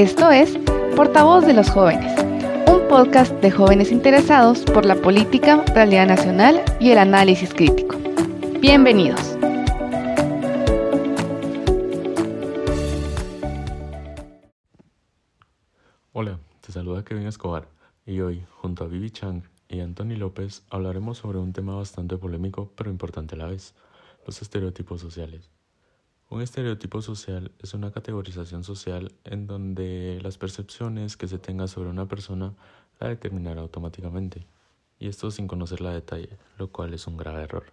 Esto es Portavoz de los Jóvenes, un podcast de jóvenes interesados por la política, realidad nacional y el análisis crítico. Bienvenidos. Hola, te saluda Kevin Escobar y hoy, junto a Vivi Chang y Anthony López, hablaremos sobre un tema bastante polémico pero importante a la vez, los estereotipos sociales. Un estereotipo social es una categorización social en donde las percepciones que se tenga sobre una persona la determinará automáticamente, y esto sin conocerla a detalle, lo cual es un grave error.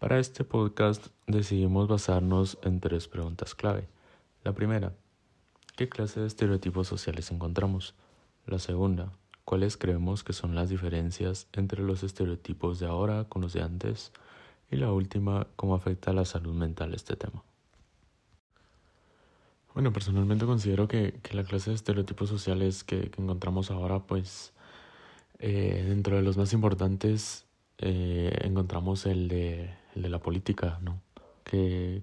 Para este podcast decidimos basarnos en tres preguntas clave. La primera, ¿qué clase de estereotipos sociales encontramos? La segunda, ¿cuáles creemos que son las diferencias entre los estereotipos de ahora con los de antes? Y la última, cómo afecta a la salud mental este tema. Bueno, personalmente considero que, la clase de estereotipos sociales que, encontramos ahora, pues eh, dentro de los más importantes eh, encontramos el de, el de la política, ¿no? Que,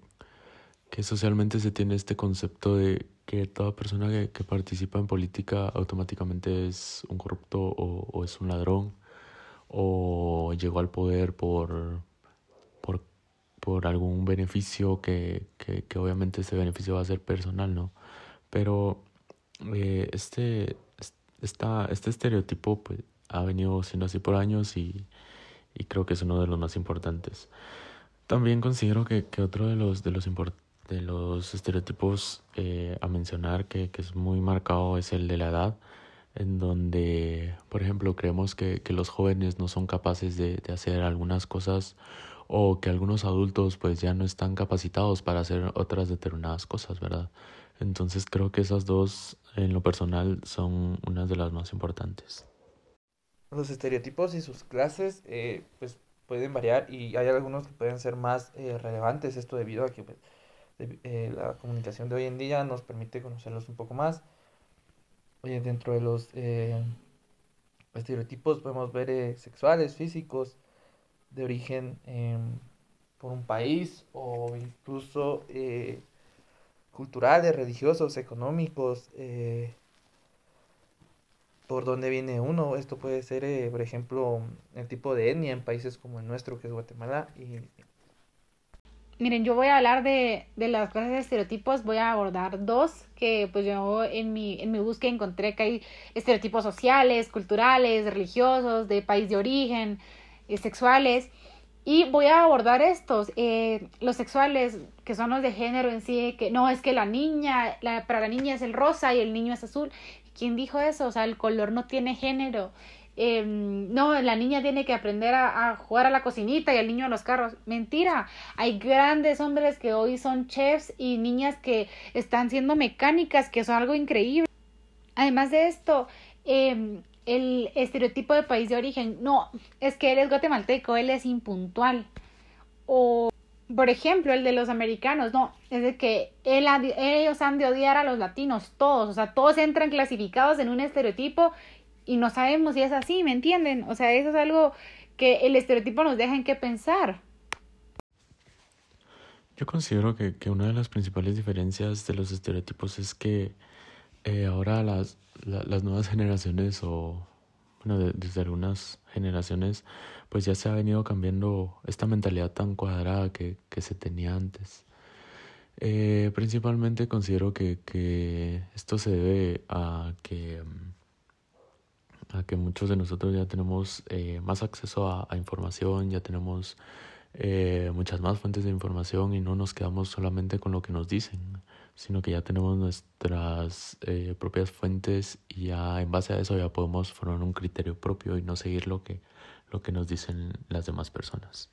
que socialmente se tiene este concepto de que toda persona que, participa en política automáticamente es un corrupto o, o es un ladrón o llegó al poder por por algún beneficio que, que, que, obviamente ese beneficio va a ser personal, ¿no? Pero eh, este, esta, este estereotipo pues, ha venido siendo así por años y, y, creo que es uno de los más importantes. También considero que, que otro de los, de los, de los estereotipos eh, a mencionar que, que es muy marcado es el de la edad en donde, por ejemplo, creemos que, que los jóvenes no son capaces de, de hacer algunas cosas o que algunos adultos pues ya no están capacitados para hacer otras determinadas cosas, ¿verdad? Entonces creo que esas dos en lo personal son unas de las más importantes. Los estereotipos y sus clases eh, pues pueden variar y hay algunos que pueden ser más eh, relevantes, esto debido a que pues, eh, la comunicación de hoy en día nos permite conocerlos un poco más. dentro de los estereotipos podemos ver sexuales, físicos, de origen em, por un país o incluso eh, culturales, religiosos, económicos, eh, por dónde viene uno. Esto puede ser, eh, por ejemplo, el tipo de etnia en países como el nuestro, que es Guatemala. Y... Miren, yo voy a hablar de, de las clases de estereotipos, voy a abordar dos que pues yo en mi, en mi búsqueda encontré que hay estereotipos sociales, culturales, religiosos, de país de origen, sexuales. Y voy a abordar estos, eh, los sexuales, que son los de género en sí, que no es que la niña, la, para la niña es el rosa y el niño es azul. ¿Quién dijo eso? O sea, el color no tiene género. Em, no, la niña tiene que aprender a, jugar a la cocinita y el niño a los carros. Mentira. Hay grandes hombres que hoy son chefs y niñas que están siendo mecánicas, que son algo increíble. Además de esto, eh, el estereotipo de país de origen. No, es que él es guatemalteco, él es impuntual. O, por ejemplo, el de los americanos, no, es de que él, ellos han de odiar a los latinos, todos, o sea, todos entran clasificados en un estereotipo y no sabemos si es así, ¿me entienden? O sea, eso es algo que el estereotipo nos deja en qué pensar. Yo considero que, que una de las principales diferencias de los estereotipos es que eh, ahora las, las nuevas generaciones o bueno, desde algunas generaciones pues ya se ha venido cambiando esta mentalidad tan cuadrada que, que se tenía antes. Eh, principalmente considero que, que esto se debe a que a que muchos de nosotros ya tenemos eh, más acceso a, información, ya tenemos muchas más fuentes de información y no nos quedamos solamente con lo que nos dicen sino que ya tenemos nuestras eh, propias fuentes y ya en base a eso ya podemos formar un criterio propio y no seguir lo que, lo que nos dicen las demás personas.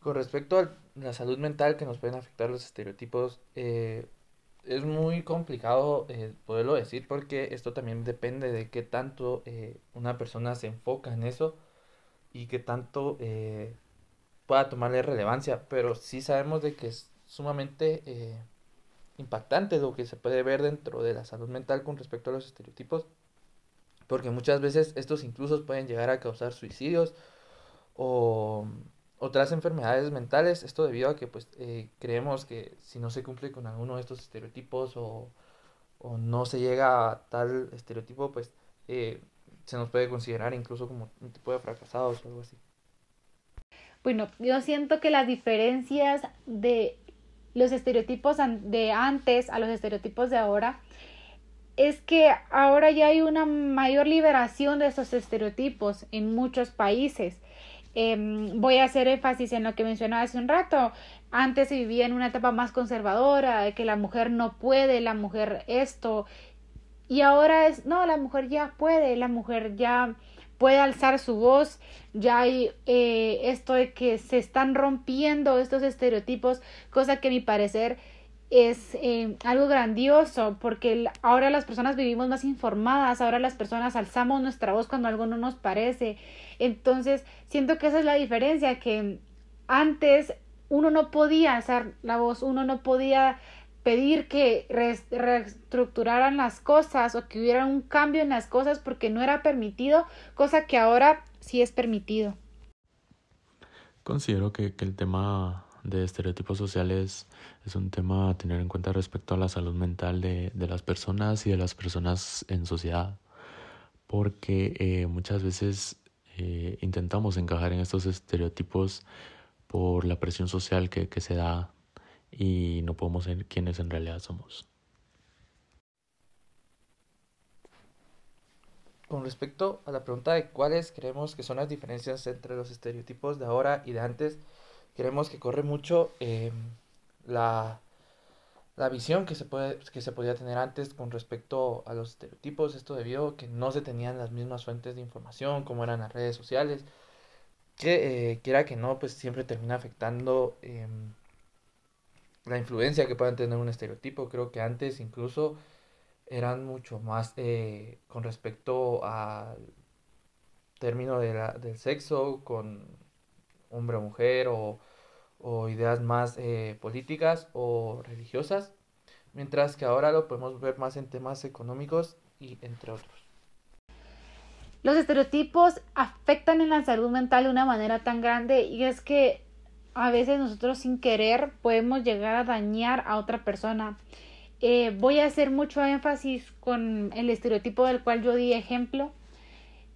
Con respecto a la salud mental que nos pueden afectar los estereotipos, eh, es muy complicado eh, poderlo decir porque esto también depende de qué tanto una persona se enfoca en eso y qué tanto pueda tomarle relevancia, pero sí sabemos de que sumamente eh, impactante lo que se puede ver dentro de la salud mental con respecto a los estereotipos, porque muchas veces estos incluso pueden llegar a causar suicidios o, otras enfermedades mentales, esto debido a que pues eh, creemos que si no se cumple con alguno de estos estereotipos o, o no se llega a tal estereotipo, pues eh, se nos puede considerar incluso como un tipo de fracasados o algo así. Bueno, yo siento que las diferencias de los estereotipos de antes a los estereotipos de ahora es que ahora ya hay una mayor liberación de esos estereotipos en muchos países. Em, voy a hacer énfasis en lo que mencionaba hace un rato. Antes se vivía en una etapa más conservadora, de que la mujer no puede, la mujer esto. Y ahora es, no, la mujer ya puede, la mujer ya puede alzar su voz. Ya hay eh, esto de que se están rompiendo estos estereotipos, cosa que a mi parecer es eh, algo grandioso porque ahora las personas vivimos más informadas, ahora las personas alzamos nuestra voz cuando algo no nos parece. Entonces, siento que esa es la diferencia, que antes uno no podía alzar la voz, uno no podía pedir que reestructuraran las cosas o que hubiera un cambio en las cosas porque no era permitido, cosa que ahora sí es permitido. Considero que, que el tema de estereotipos sociales es un tema a tener en cuenta respecto a la salud mental de, de las personas y de las personas en sociedad, porque eh, muchas veces eh, intentamos encajar en estos estereotipos por la presión social que, que se da y no podemos ser quienes en realidad somos. Con respecto a la pregunta de cuáles creemos que son las diferencias entre los estereotipos de ahora y de antes, creemos que corre mucho em, la, la, visión que se, puede, que se podía tener antes con respecto a los estereotipos, esto debido que no se tenían las mismas fuentes de información como eran las redes sociales, que eh, quiera que no, pues siempre termina afectando em, la influencia que puedan tener un estereotipo. Creo que antes incluso eran mucho más eh, con respecto al término de la, del sexo, con hombre o mujer o, ideas más eh, políticas o religiosas, mientras que ahora lo podemos ver más en temas económicos y entre otros. Los estereotipos afectan en la salud mental de una manera tan grande y es que a veces nosotros sin querer podemos llegar a dañar a otra persona. Eh, voy a hacer mucho énfasis con el estereotipo del cual yo di ejemplo.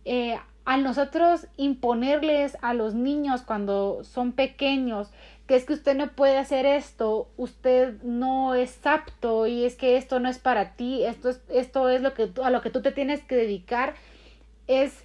Eh, al nosotros imponerles a los niños cuando son pequeños que es que usted no puede hacer esto, usted no es apto y es que esto no es para ti, esto es, esto es lo que, a lo que tú te tienes que dedicar, es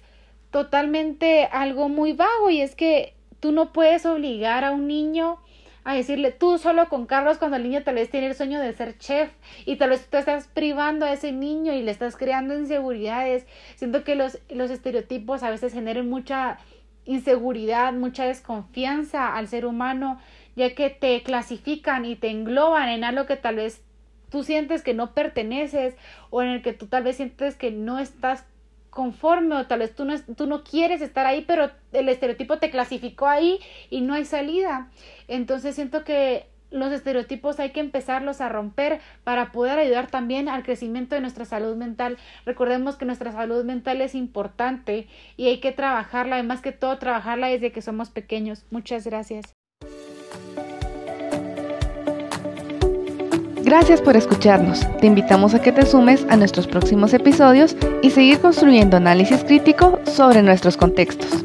totalmente algo muy vago y es que tú no puedes obligar a un niño a decirle tú solo con Carlos cuando el niño tal vez tiene el sueño de ser chef y tal vez tú estás privando a ese niño y le estás creando inseguridades. Siento que los, los estereotipos a veces generan mucha inseguridad, mucha desconfianza al ser humano, ya que te clasifican y te engloban en algo que tal vez tú sientes que no perteneces o en el que tú tal vez sientes que no estás conforme o tal vez tú no, tú no quieres estar ahí, pero el estereotipo te clasificó ahí y no hay salida. Entonces siento que los estereotipos hay que empezarlos a romper para poder ayudar también al crecimiento de nuestra salud mental. Recordemos que nuestra salud mental es importante y hay que trabajarla, además que todo trabajarla desde que somos pequeños. Muchas gracias. Gracias por escucharnos. Te invitamos a que te sumes a nuestros próximos episodios y seguir construyendo análisis crítico sobre nuestros contextos.